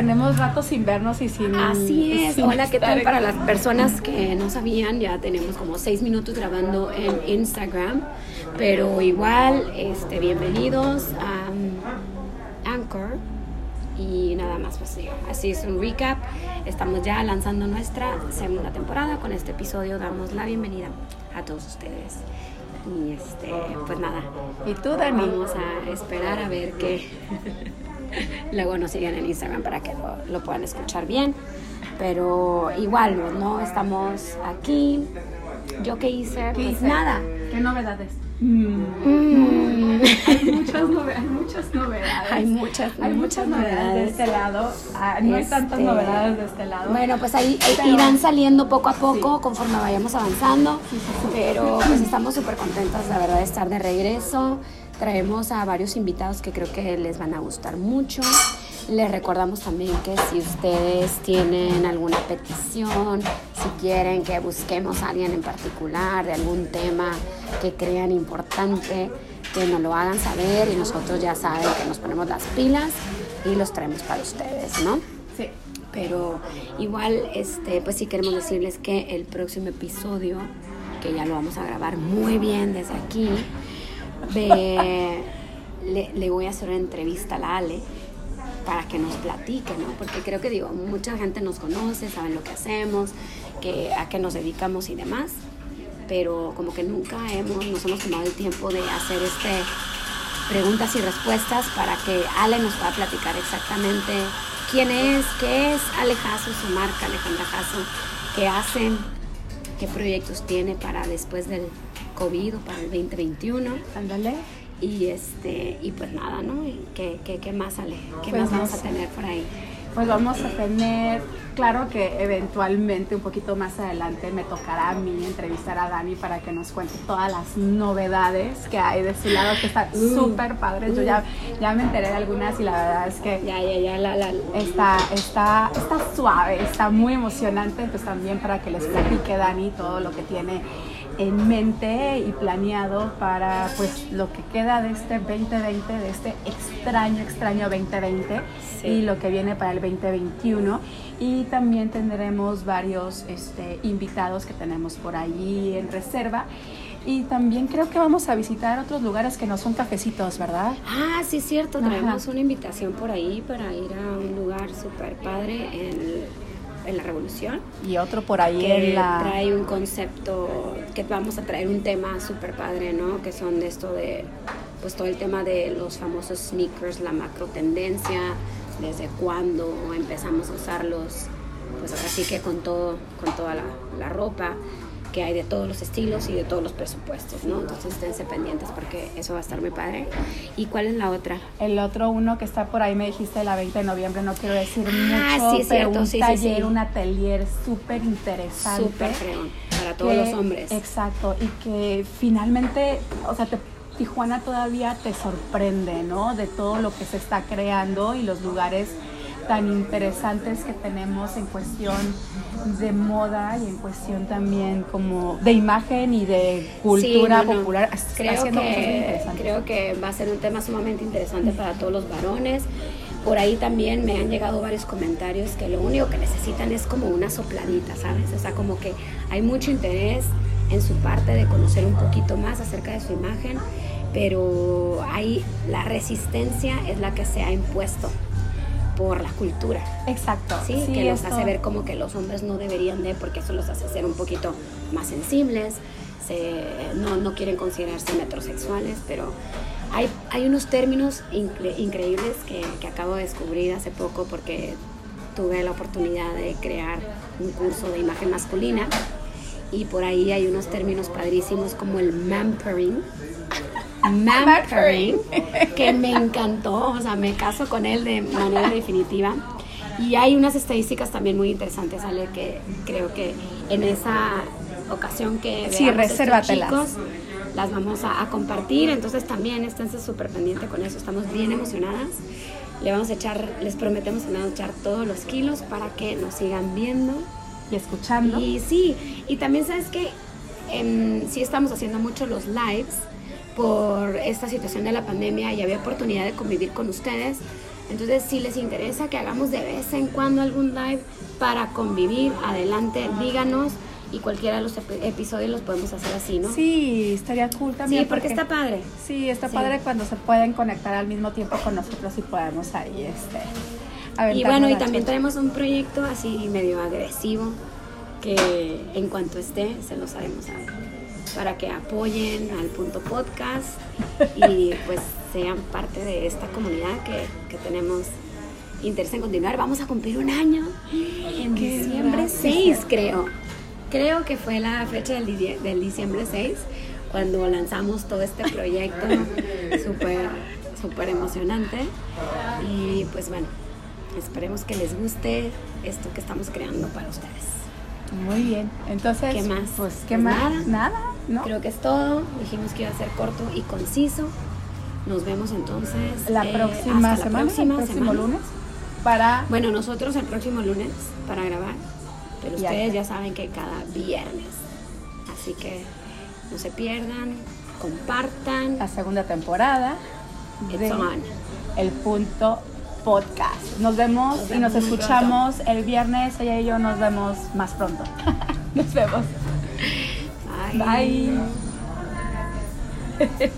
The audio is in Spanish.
tenemos ratos sin vernos y sin. Así es. sin Hola, ¿qué tal? Para las personas que no sabían, ya tenemos como seis minutos grabando en Instagram. Pero igual, este, bienvenidos a um, Anchor. Y nada más, pues sí, así es un recap. Estamos ya lanzando nuestra segunda temporada. Con este episodio damos la bienvenida a todos ustedes. Y este, pues nada, ¿Y tú, Dani? Vamos a esperar a ver que luego nos sigan en Instagram para que lo, lo puedan escuchar bien. Pero igual, ¿no? Estamos aquí. ¿Yo qué hice? ¿Qué pues hice? nada. ¿Qué novedades? Mm. Hay muchas, nove- hay muchas novedades. Hay muchas, Hay muchas novedades de este lado. Ah, no hay tantas Este, novedades de este lado. Bueno, pues ahí Pero- irán saliendo poco a poco Sí. conforme vayamos avanzando. Sí, sí. Pero pues estamos súper contentas, la verdad, de estar de regreso. Traemos a varios invitados que creo que les van a gustar mucho. Les recordamos también que si ustedes tienen alguna petición, si quieren que busquemos a alguien en particular de algún tema que crean importante, que nos lo hagan saber y nosotros ya saben que nos ponemos las pilas y los traemos para ustedes, ¿no? Sí. Pero igual, este, pues sí queremos decirles que el próximo episodio, que ya lo vamos a grabar muy bien desde aquí, le, voy a hacer una entrevista a Ale para que nos platique, ¿no? Porque creo que digo, mucha gente nos conoce, saben lo que hacemos, que, a qué nos dedicamos y demás, pero como que nunca hemos, nos hemos tomado el tiempo de hacer este preguntas y respuestas para que Ale nos pueda platicar exactamente quién es, qué es Ale Jasso, su marca Alejandra Jasso, qué hacen, qué proyectos tiene para después del COVID o para el 2021 Ándale. y este y pues nada, ¿no? ¿Qué, qué, qué más Ale? ¿Qué Pues más vamos a tener por ahí? Pues vamos a tener, claro que eventualmente, un poquito más adelante, me tocará a mí entrevistar a Dani para que nos cuente todas las novedades que hay de su lado, que están Uh, súper padres. Yo ya, ya me enteré de algunas y la verdad es que Ya, ya, ya, la, la, está, está, está suave, está muy emocionante, pues también para que les platique Dani todo lo que tiene en mente y planeado para pues lo que queda de este 2020, de este extraño, extraño 2020 Sí. y lo que viene para el 2021 y también tendremos varios este, invitados que tenemos por ahí en reserva y también creo que vamos a visitar otros lugares que no son cafecitos, ¿verdad? Ah, sí, cierto. Ajá. Traemos una invitación por ahí para ir a un lugar súper padre en, en la Revolución. Y otro por ahí que en la... trae un concepto, que vamos a traer un tema súper padre, ¿no? Que son de esto de, pues todo el tema de los famosos sneakers, la macro tendencia, desde cuándo empezamos a usarlos, pues ahora sí que con todo, con toda la, la ropa que hay de todos los estilos y de todos los presupuestos, ¿no? Entonces esténse pendientes porque eso va a estar muy padre. ¿Y cuál es la otra? El otro uno que está por ahí, me dijiste la 20 de noviembre, no quiero decir Ah, mucho, sí, es pero cierto, un sí, taller, sí. un atelier súper interesante. Súper freón, para todos que- los hombres. Exacto, y que finalmente, o sea, te- Tijuana todavía te sorprende, ¿no? De todo lo que se está creando y los lugares tan interesantes que tenemos en cuestión de moda y en cuestión también como de imagen y de cultura Sí, no, no. popular. Creo que, creo que va a ser un tema sumamente interesante para todos los varones. Por ahí también me han llegado varios comentarios que lo único que necesitan es como una sopladita, ¿sabes? O sea, como que hay mucho interés en su parte de conocer un poquito más acerca de su imagen, pero ahí la resistencia es la que se ha impuesto por la cultura. Exacto. Sí, que los hace ver como que los hombres no deberían de, porque eso los hace ser un poquito más sensibles, se, no, no quieren considerarse metrosexuales, pero hay, hay unos términos incre- increíbles que, que acabo de descubrir hace poco porque tuve la oportunidad de crear un curso de imagen masculina y por ahí hay unos términos padrísimos como el mampering. Mampering, que me encantó, o sea, me caso con él de manera definitiva. Y hay unas estadísticas también muy interesantes, Ale, que creo que en esa ocasión que Sí, resérvatelas. chicos, las vamos a, a compartir. Entonces también esténse súper pendientes con eso, estamos bien emocionadas. Le vamos a echar, les prometemos que le vamos a echar todos los kilos para que nos sigan viendo. Y escuchando. Y sí, y también sabes que sí estamos haciendo mucho los lives por esta situación de la pandemia y había oportunidad de convivir con ustedes, Entonces, si les interesa que hagamos de vez en cuando algún live para convivir, adelante, díganos y cualquiera de los ep- episodios los podemos hacer así, ¿no? Sí, estaría cool también. Sí, porque está padre. Sí, está Sí. padre cuando se pueden conectar al mismo tiempo con nosotros y podemos ahí, este. Y bueno, y también chorcha. tenemos un proyecto así medio agresivo que en cuanto esté se los haremos saber para que apoyen al punto podcast y pues sean parte de esta comunidad que, que tenemos interés en continuar. Vamos a cumplir un año en Qué diciembre rápido. 6, creo. Creo que fue la fecha del, di- del diciembre 6 cuando lanzamos todo este proyecto súper súper emocionante y pues bueno esperemos que les guste esto que estamos creando para ustedes Muy bien. Entonces, ¿Qué más? Pues, ¿qué Pues más? nada. Nada, ¿no? creo que es todo dijimos que iba a ser corto y conciso nos vemos entonces la eh, próxima hasta la semana, próxima el próximo semana. lunes, para bueno nosotros el próximo lunes para grabar pero Ya. ustedes ya saben que cada viernes así que no se pierdan compartan la segunda temporada It's de. El Punto Podcast. Nos vemos Nos y nos escuchamos el viernes. Ella y yo nos vemos más pronto. nos vemos. Bye. Bye.